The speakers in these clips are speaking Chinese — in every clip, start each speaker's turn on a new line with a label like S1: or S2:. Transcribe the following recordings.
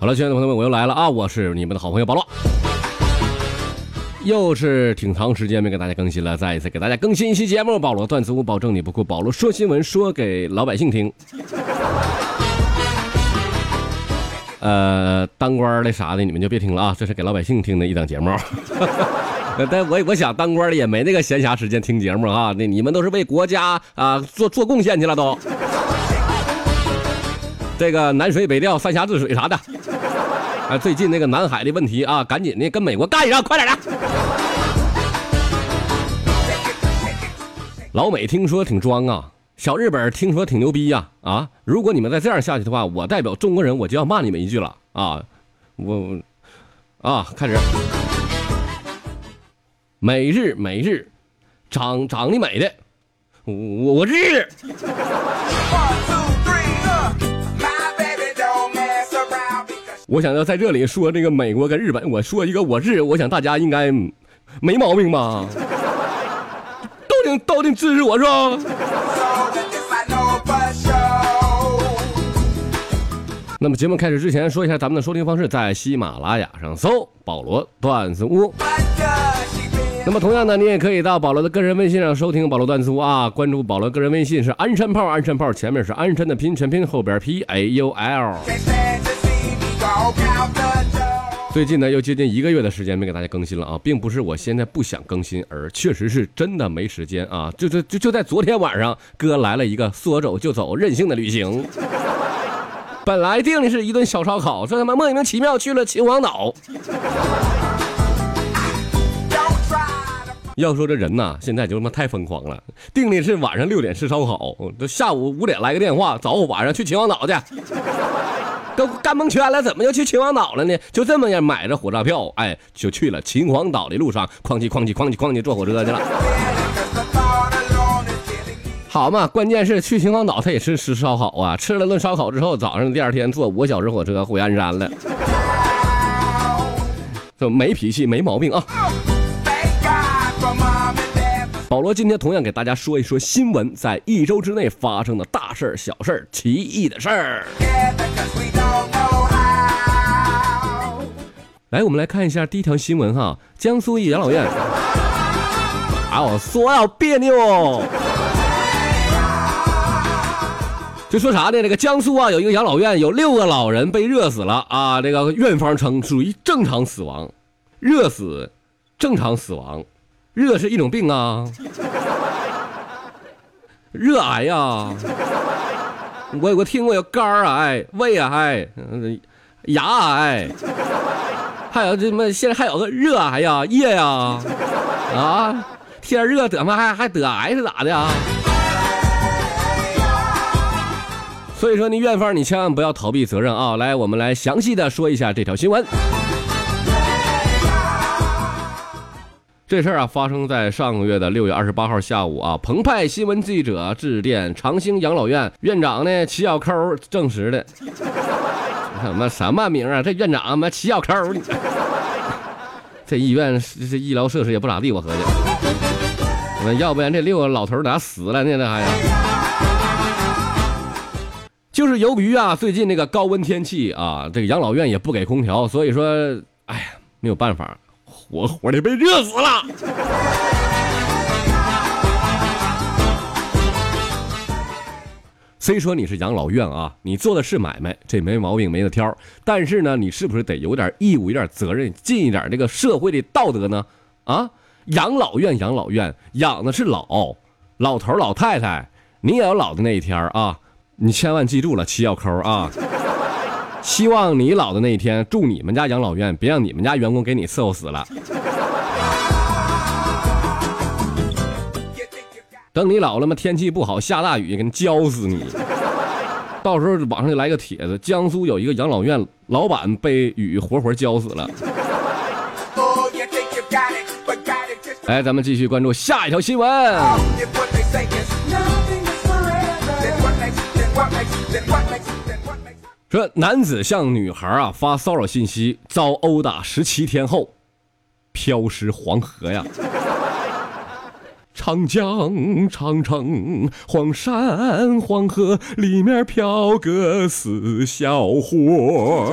S1: 好了，亲爱的朋友们，我又来了啊！我是你们的好朋友保罗，又是挺长时间没给大家更新了，再一次给大家更新一期节目。保罗段子屋，保证你不哭。保罗说新闻，说给老百姓听。呃，当官的啥的，你们就别听了啊！这是给老百姓听的一档节目。但我我想当官的也没那个闲暇时间听节目啊。那你们都是为国家啊做做贡献去了都。这个南水北调、三峡治水啥的，啊，最近那个南海的问题啊，赶紧的跟美国干上，快点的。老美听说挺装啊，小日本听说挺牛逼呀，啊，如果你们再这样下去的话，我代表中国人我就要骂你们一句了啊，我，啊，开始，美日每日，长长得美的，我我日。我想要在这里说这个美国跟日本，我说一个我日，我想大家应该没毛病吧？都挺都挺支持我是吧？那么节目开始之前，说一下咱们的收听方式，在喜马拉雅上搜“保罗段子屋”。那么同样呢，你也可以到保罗的个人微信上收听“保罗段子屋”啊，关注保罗个人微信是鞍山炮，鞍山炮前面是鞍山的拼全拼，后边 P A U L。最近呢，又接近一个月的时间没给大家更新了啊，并不是我现在不想更新，而确实是真的没时间啊。就就就就在昨天晚上，哥来了一个说走就走任性的旅行。本来定的是一顿小烧烤，这他妈莫名其妙去了秦皇岛。要说这人呐，现在就他妈太疯狂了。定的是晚上六点吃烧烤，这下午五点来个电话，走，晚上去秦皇岛去。都干蒙圈了，怎么又去秦皇岛了呢？就这么样买着火车票，哎，就去了秦皇岛的路上，哐叽哐叽哐叽哐叽坐火车去了。好嘛，关键是去秦皇岛他也是吃烧烤啊，吃了顿烧烤之后，早上第二天坐五个小时火车回鞍山了。这没脾气，没毛病啊。保罗今天同样给大家说一说新闻，在一周之内发生的大事儿小事儿奇异的事儿。来，我们来看一下第一条新闻哈，江苏一养老院，啊，说要别扭，就说啥呢？这个江苏啊，有一个养老院，有六个老人被热死了啊，这个院方称属于正常死亡，热死，正常死亡。热是一种病啊，热癌呀，我我听过有肝癌、胃癌、牙癌，还有这么现在还有个热癌呀、液呀，啊，天热得嘛还还得癌是咋的啊？所以说，你院方你千万不要逃避责任啊！来，我们来详细的说一下这条新闻。这事儿啊，发生在上个月的六月二十八号下午啊。澎湃新闻记者致电长兴养老院院长呢，齐小抠证实的。什么什么名啊？这院长妈齐小抠，这医院这医疗设施也不咋地，我合计。那要不然这六个老头咋死了呢？这还？就是由于啊，最近那个高温天气啊，这个养老院也不给空调，所以说，哎呀，没有办法。活活的被热死了。虽说你是养老院啊，你做的是买卖，这没毛病，没得挑。但是呢，你是不是得有点义务、有点责任，尽一点这个社会的道德呢？啊，养老院，养老院养的是老老头老太太，你也有老的那一天啊！你千万记住了，七小抠啊！希望你老的那一天，住你们家养老院，别让你们家员工给你伺候死了。等你老了嘛，天气不好，下大雨，给你浇死你。到时候网上就来个帖子，江苏有一个养老院老板被雨活活浇死了。来，咱们继续关注下一条新闻。说男子向女孩啊发骚扰信息，遭殴打十七天后，飘尸黄河呀！长江、长城、黄山、黄河里面飘个死小伙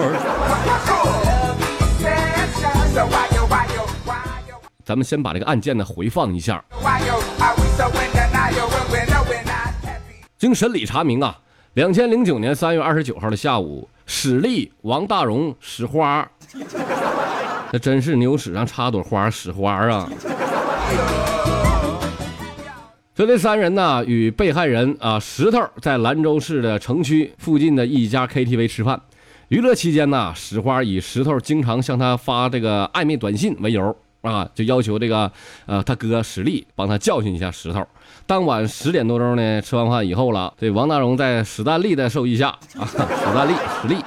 S1: 咱们先把这个案件呢回放一下。经审理查明啊，两千零九年三月二十九号的下午，史丽、王大荣、史花，那真是牛屎上插朵花，史花啊！所以这三人呢，与被害人啊石头在兰州市的城区附近的一家 KTV 吃饭，娱乐期间呢，史花以石头经常向他发这个暧昧短信为由。啊，就要求这个，呃，他哥史力帮他教训一下石头。当晚十点多钟呢，吃完饭以后了，这王大荣在史丹利的授意下，啊，史丹利史力，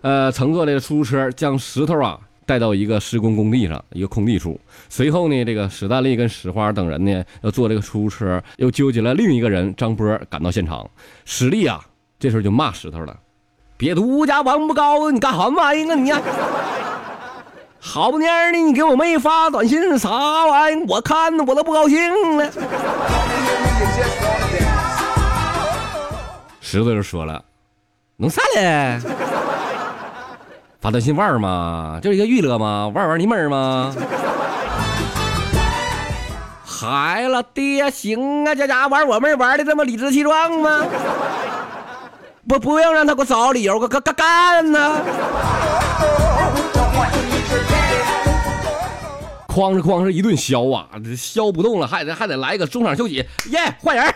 S1: 呃，乘坐这个出租车将石头啊带到一个施工工地上，一个空地处。随后呢，这个史丹利跟史花等人呢，要坐这个出租车，又纠集了另一个人张波赶到现场。史力啊，这时候就骂石头了：“别独家王八羔子，你干啥玩意儿啊你？”好不蔫的，你给我妹发短信啥玩意？我看我都不高兴了。石头就说了：“弄啥嘞？发短信玩吗？就是一个娱乐吗？玩玩你妹吗？”孩了，爹行啊，这家玩我妹玩的这么理直气壮吗？不，不用让他给我找理由，我干干干呢。哐哧哐哧一顿削啊，削不动了，还得还得来个中场休息，耶，换人！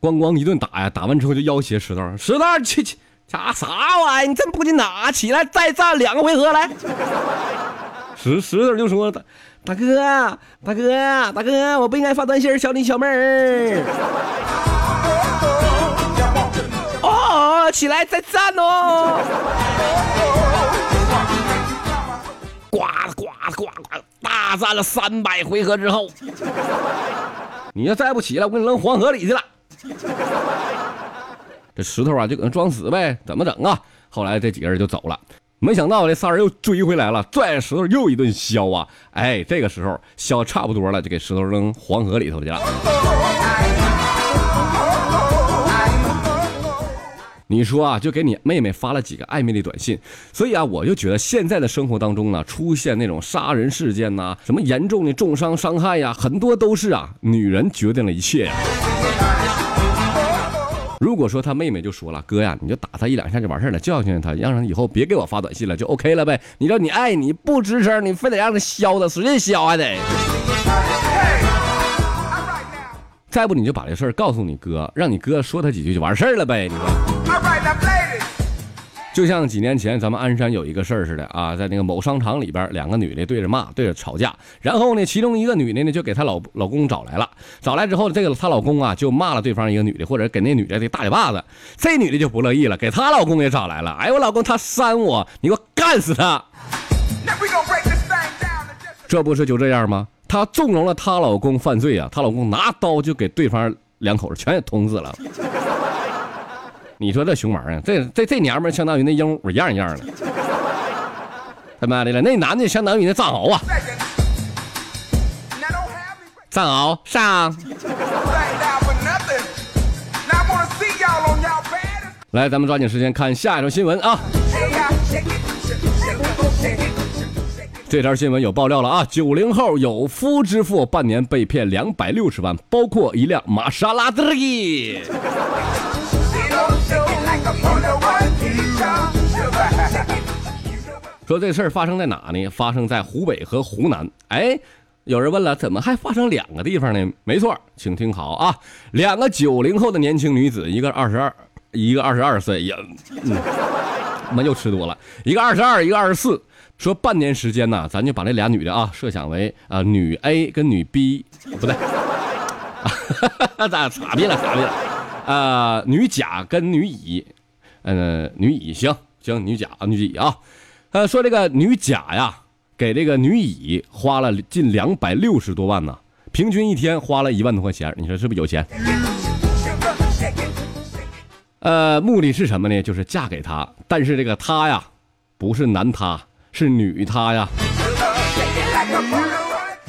S1: 咣咣一顿打呀，打完之后就要挟石头，石头去去，啥啥玩意儿？你真不紧打，起来再战两个回合来。石石头就说：“大大哥，大哥，大哥，我不应该发短信削你小妹儿。”哦，起来再战哦！呱呱！大战了三百回合之后，你要再不起来，我给你扔黄河里去了。这石头啊，就搁那装死呗，怎么整啊？后来这几个人就走了，没想到这仨人又追回来了，拽着石头又一顿削啊！哎，这个时候削差不多了，就给石头扔黄河里头去了。你说啊，就给你妹妹发了几个暧昧的短信，所以啊，我就觉得现在的生活当中呢，出现那种杀人事件呐，什么严重的重伤伤害呀，很多都是啊，女人决定了一切呀。如果说他妹妹就说了，哥呀，你就打他一两下就完事了，教训他，让他以后别给我发短信了，就 OK 了呗。你说你爱你不吱声，你非得让他削他，使劲削还得。再不你就把这事儿告诉你哥，让你哥说他几句就完事儿了呗。你说。就像几年前咱们鞍山有一个事儿似的啊，在那个某商场里边，两个女的对着骂，对着吵架，然后呢，其中一个女的呢就给她老老公找来了，找来之后，这个她老公啊就骂了对方一个女的，或者给那女的的大嘴巴子，这女的就不乐意了，给她老公也找来了，哎，我老公他扇我，你给我干死他！这不是就这样吗？她纵容了她老公犯罪啊，她老公拿刀就给对方两口子全给捅死了。你说这熊玩意儿，这这这娘们相当于那鹦鹉一样一样的，他妈的了，那男的相当于那藏獒啊，藏獒上。来，咱们抓紧时间看下一条新闻啊！这条新闻有爆料了啊！九零后有夫之妇半年被骗两百六十万，包括一辆玛莎拉蒂。说这事儿发生在哪呢？发生在湖北和湖南。哎，有人问了，怎么还发生两个地方呢？没错，请听好啊，两个九零后的年轻女子，一个二十二，一个二十二岁，呀，嗯，们又吃多了。一个二十二，一个二十四。说半年时间呢，咱就把这俩女的啊，设想为啊女 A 跟女 B，不对，啊 咋咋地了？咋地了？啊，女甲跟女乙，嗯，女乙行行，女甲女乙啊。呃，说这个女甲呀，给这个女乙花了近两百六十多万呢，平均一天花了一万多块钱，你说是不是有钱？呃，目的是什么呢？就是嫁给他，但是这个他呀，不是男他，是女他呀。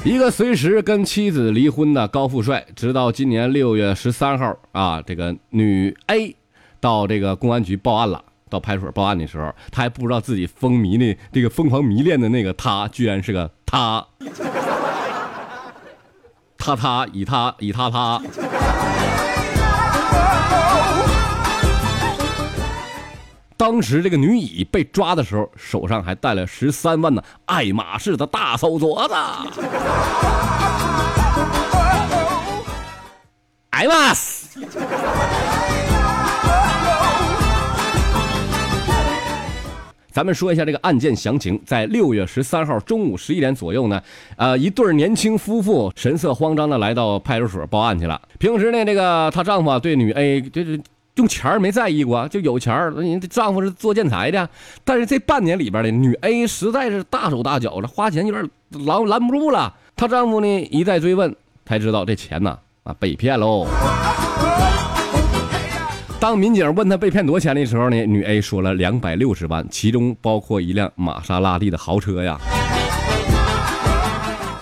S1: 一个随时跟妻子离婚的高富帅，直到今年六月十三号啊，这个女 A 到这个公安局报案了。到派出所报案的时候，他还不知道自己风靡的这个疯狂迷恋的那个他，居然是个他。他他以他以他他。当时这个女乙被抓的时候，手上还带了十三万的爱马仕的大手镯子。爱马仕。咱们说一下这个案件详情，在六月十三号中午十一点左右呢，呃，一对年轻夫妇神色慌张的来到派出所报案去了。平时呢，这个她丈夫对女 A 就是用钱没在意过，就有钱人家丈夫是做建材的，但是这半年里边呢，女 A 实在是大手大脚的，花钱有点拦拦不住了。她丈夫呢一再追问，才知道这钱呢啊被骗喽。当民警问他被骗多少钱的时候呢，女 A 说了两百六十万，其中包括一辆玛莎拉蒂的豪车呀。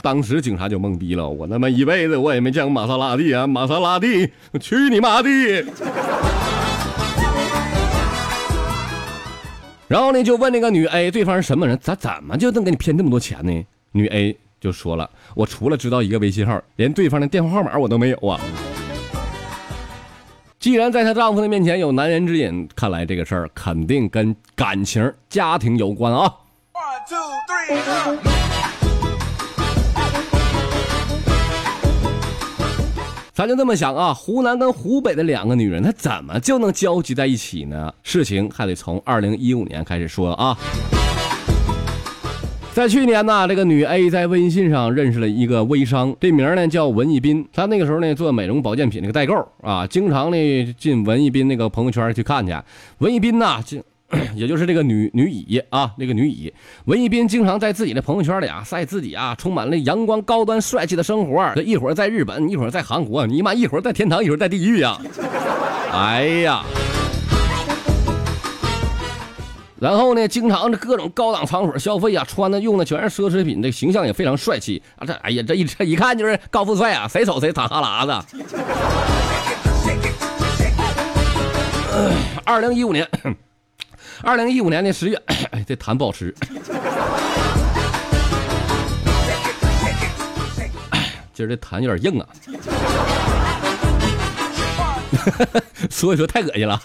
S1: 当时警察就懵逼了，我他妈一辈子我也没见过玛莎拉蒂啊，玛莎拉蒂，去你妈的！然后呢，就问那个女 A，对方是什么人？咋怎么就能给你骗这么多钱呢？女 A 就说了，我除了知道一个微信号，连对方的电话号码我都没有啊。既然在她丈夫的面前有男人之隐，看来这个事儿肯定跟感情、家庭有关啊。咱就这么想啊，湖南跟湖北的两个女人，她怎么就能交集在一起呢？事情还得从二零一五年开始说啊。在去年呢，这个女 A 在微信上认识了一个微商，这名呢叫文艺斌。他那个时候呢做美容保健品那个代购啊，经常呢进文艺斌那个朋友圈去看去。文艺斌呐，就 也就是这个女女乙啊，那个女乙，文艺斌经常在自己的朋友圈里啊晒自己啊充满了阳光、高端、帅气的生活。这一会儿在日本，一会儿在韩国，你妈一会儿在天堂，一会儿在地狱呀！哎呀！然后呢，经常这各种高档场所消费啊，穿的用的全是奢侈品，这形象也非常帅气啊！这哎呀，这一这一看就是高富帅啊，谁瞅谁淌哈喇子。二零一五年，二零一五年的十月，哎，这痰不好吃，今儿这痰有点硬啊，所以说太恶心了。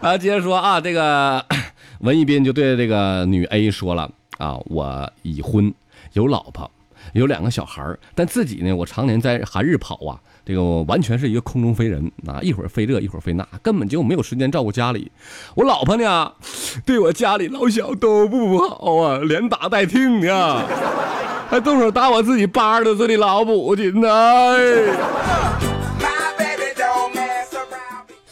S1: 啊，接着说啊，这个 文艺斌就对这个女 A 说了啊，我已婚，有老婆，有两个小孩但自己呢，我常年在韩日跑啊，这个完全是一个空中飞人啊，一会儿飞这，一会儿飞那，根本就没有时间照顾家里。我老婆呢，对我家里老小都不好啊，连打带听的，还 动手打我自己八十多岁的老母亲呢。哎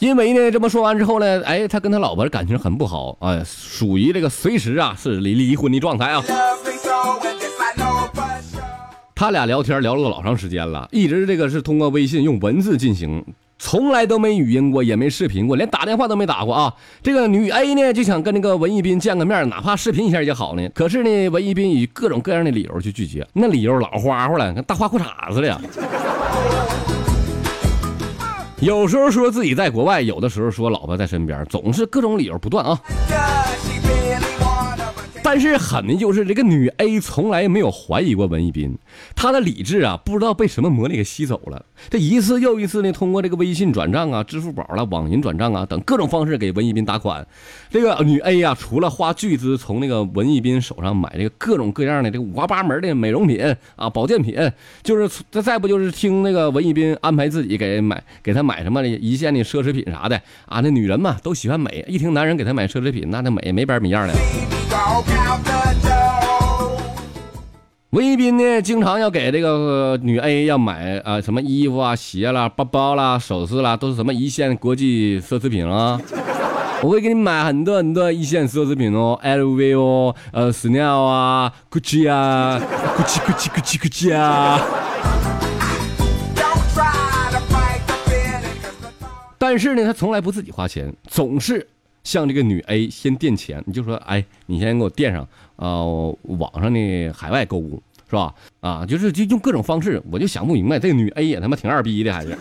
S1: 因为呢，这么说完之后呢，哎，他跟他老婆感情很不好，哎，属于这个随时啊是离离婚的状态啊。他俩聊天聊了老长时间了，一直这个是通过微信用文字进行，从来都没语音过，也没视频过，连打电话都没打过啊。这个女 A 呢就想跟那个文艺斌见个面，哪怕视频一下也好呢。可是呢，文艺斌以各种各样的理由去拒绝，那理由老花花了，跟大花裤衩似的。有时候说自己在国外，有的时候说老婆在身边，总是各种理由不断啊。但是狠的就是这个女 A 从来没有怀疑过文艺斌，她的理智啊不知道被什么魔力给吸走了。这一次又一次呢，通过这个微信转账啊、支付宝了、网银转账啊等各种方式给文艺斌打款。这个女 A 呀，除了花巨资从那个文艺斌手上买这个各种各样的这个五花八门的美容品啊、保健品，就是再再不就是听那个文艺斌安排自己给买给他买什么一线的奢侈品啥的啊。那女人嘛都喜欢美，一听男人给她买奢侈品，那那美没边没样的。文艺斌呢，经常要给这个女 A 要买啊什么衣服啊、鞋啦、包包啦、首饰啦，都是什么一线国际奢侈品啊。我会给你买很多很多一线奢侈品哦，LV 哦，呃，Chanel 啊，Gucci 啊，Gucci，Gucci，Gucci，Gucci 啊。但是呢，他从来不自己花钱，总是。向这个女 A 先垫钱，你就说，哎，你先给我垫上，呃，网上的海外购物，是吧？啊，就是就用各种方式，我就想不明白，这个女 A 也他妈挺二逼的，还是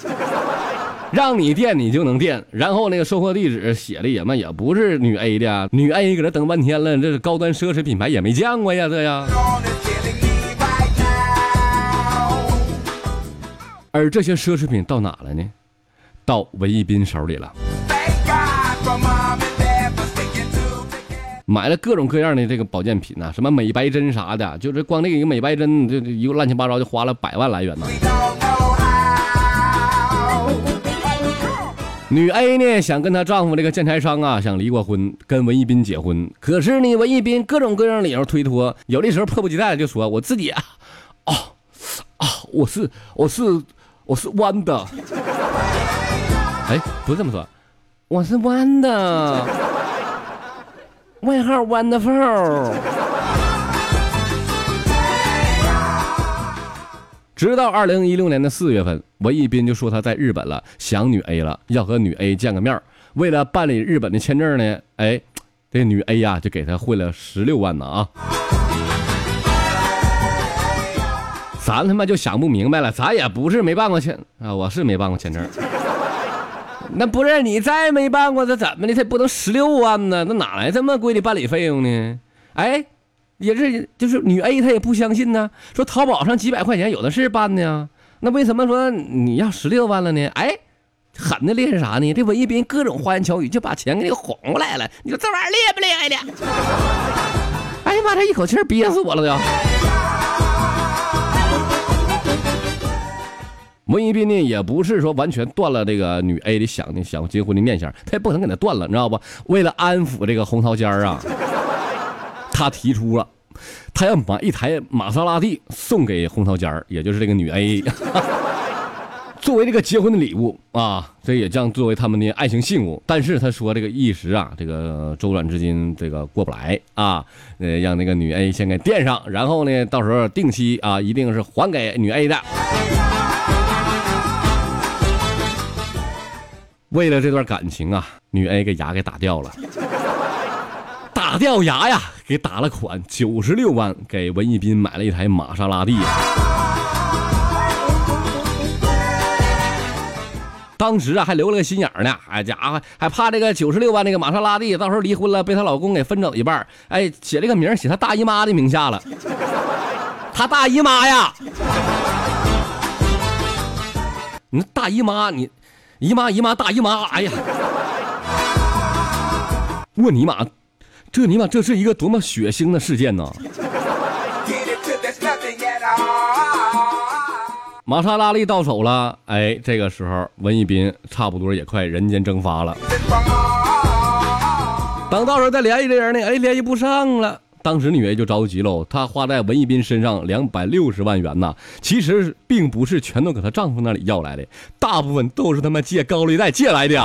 S1: 让你垫你就能垫，然后那个收货地址写的也嘛也不是女 A 的，女 A 搁这等半天了，这是高端奢侈品牌也没见过呀，这呀。而这些奢侈品到哪了呢？到文艺斌手里了。买了各种各样的这个保健品呐，什么美白针啥的，就是光那个一个美白针，就一个乱七八糟就花了百万来元呢。女 A 呢想跟她丈夫这个建材商啊想离过婚，跟文艺斌结婚，可是呢文艺斌各种各样理由推脱，有的时候迫不及待就说我自己啊，哦啊我是我是我是弯的，哎不是这么说，我是弯的。外号 Wonderful。直到二零一六年的四月份，文艺斌就说他在日本了，想女 A 了，要和女 A 见个面为了办理日本的签证呢，哎，这女 A 呀就给他汇了十六万呢啊！咱他妈就想不明白了，咱也不是没办过签啊，我是没办过签证。那不是你再没办过，这怎么的？他不能十六万呢？那哪来这么贵的办理费用呢？哎，也是，就是女 A 她也不相信呢，说淘宝上几百块钱有的是办的呀，那为什么说你要十六万了呢？哎，狠的厉害啥呢？这文艺斌各种花言巧语就把钱给你哄过来了。你说这玩意儿厉不厉害的？哎呀妈，这一口气憋死我了都。文艺斌呢，也不是说完全断了这个女 A 的想的想结婚的念想，他也不可能给他断了，你知道不？为了安抚这个红桃尖儿啊，他提出了，他要把一台玛莎拉蒂送给红桃尖儿，也就是这个女 A，作为这个结婚的礼物啊，这也将作为他们的爱情信物。但是他说这个一时啊，这个周转资金这个过不来啊，呃，让那个女 A 先给垫上，然后呢，到时候定期啊，一定是还给女 A 的。为了这段感情啊，女 A 给牙给打掉了，打掉牙呀，给打了款九十六万，给文艺斌买了一台玛莎拉蒂。当时啊，还留了个心眼呢，哎家伙，还怕这个九十六万那个玛莎拉蒂到时候离婚了，被她老公给分走一半，哎，写了个名写她大姨妈的名下了，她大姨妈呀，你大姨妈你。姨妈姨妈大姨妈，哎呀！我尼玛，这尼玛这是一个多么血腥的事件呢！玛莎拉蒂到手了，哎，这个时候文艺斌差不多也快人间蒸发了。等到时候再联系这人呢，哎，联系不上了。当时女 A 就着急喽，她花在文艺斌身上两百六十万元呐，其实并不是全都搁她丈夫那里要来的，大部分都是他妈借高利贷借来的。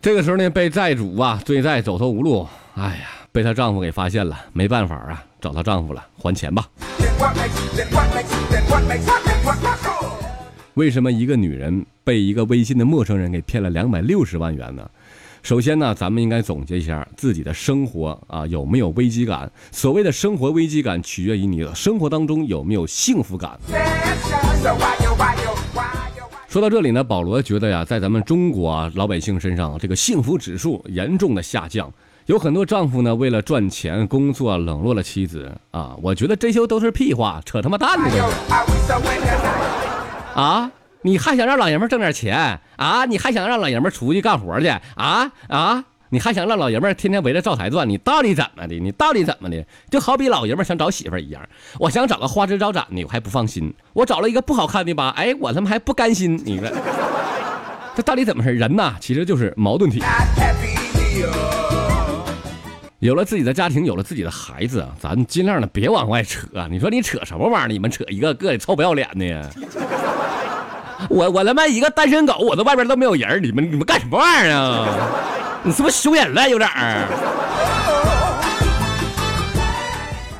S1: 这个时候呢，被债主啊追债走投无路，哎呀，被她丈夫给发现了，没办法啊，找她丈夫了，还钱吧。为什么一个女人被一个微信的陌生人给骗了两百六十万元呢？首先呢，咱们应该总结一下自己的生活啊，有没有危机感？所谓的生活危机感，取决于你的生活当中有没有幸福感。说到这里呢，保罗觉得呀，在咱们中国啊老百姓身上，这个幸福指数严重的下降，有很多丈夫呢为了赚钱工作冷落了妻子啊，我觉得这些都是屁话，扯他妈蛋呢！啊。你还想让老爷们挣点钱啊？你还想让老爷们出去干活去啊啊？你还想让老爷们天天围着灶台转？你到底怎么的？你到底怎么的？就好比老爷们想找媳妇一样，我想找个花枝招展的，我还不放心；我找了一个不好看的吧，哎，我他妈还不甘心。你说这到底怎么事？人呐，其实就是矛盾体。有了自己的家庭，有了自己的孩子，咱尽量的别往外扯。你说你扯什么玩意儿？你们扯一个个的臭不要脸的。我我他妈一个单身狗，我这外边都没有人，你们你们干什么玩意儿啊？你是不是羞人了有点儿？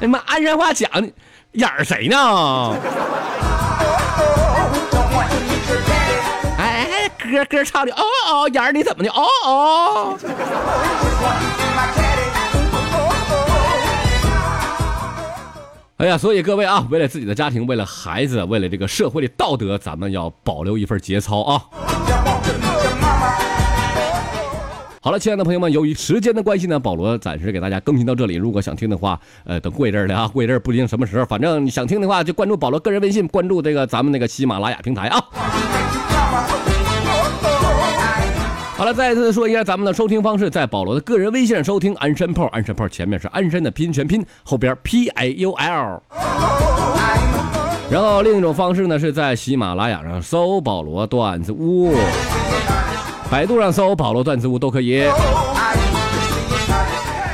S1: 哎妈，鞍山话讲，眼儿谁呢？哎，歌歌唱的哦哦，眼儿你怎么的？哦哦。哎呀，所以各位啊，为了自己的家庭，为了孩子，为了这个社会的道德，咱们要保留一份节操啊。好了，亲爱的朋友们，由于时间的关系呢，保罗暂时给大家更新到这里。如果想听的话，呃，等过一阵儿的啊，过一阵儿不一定什么时候，反正你想听的话，就关注保罗个人微信，关注这个咱们那个喜马拉雅平台啊。再次说一下咱们的收听方式，在保罗的个人微信上收听安山炮，安山炮前面是安山的拼音全拼，后边 P A U L。然后另一种方式呢，是在喜马拉雅上搜保罗段子屋。百度上搜“保罗段子屋”都可以。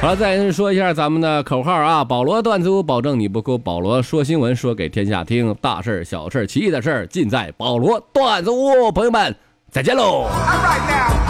S1: 好了，再说一下咱们的口号啊！保罗段子屋，保证你不哭。保罗说新闻，说给天下听。大事儿小事儿奇异的事儿，尽在保罗段子屋。朋友们，再见喽！I'm right now.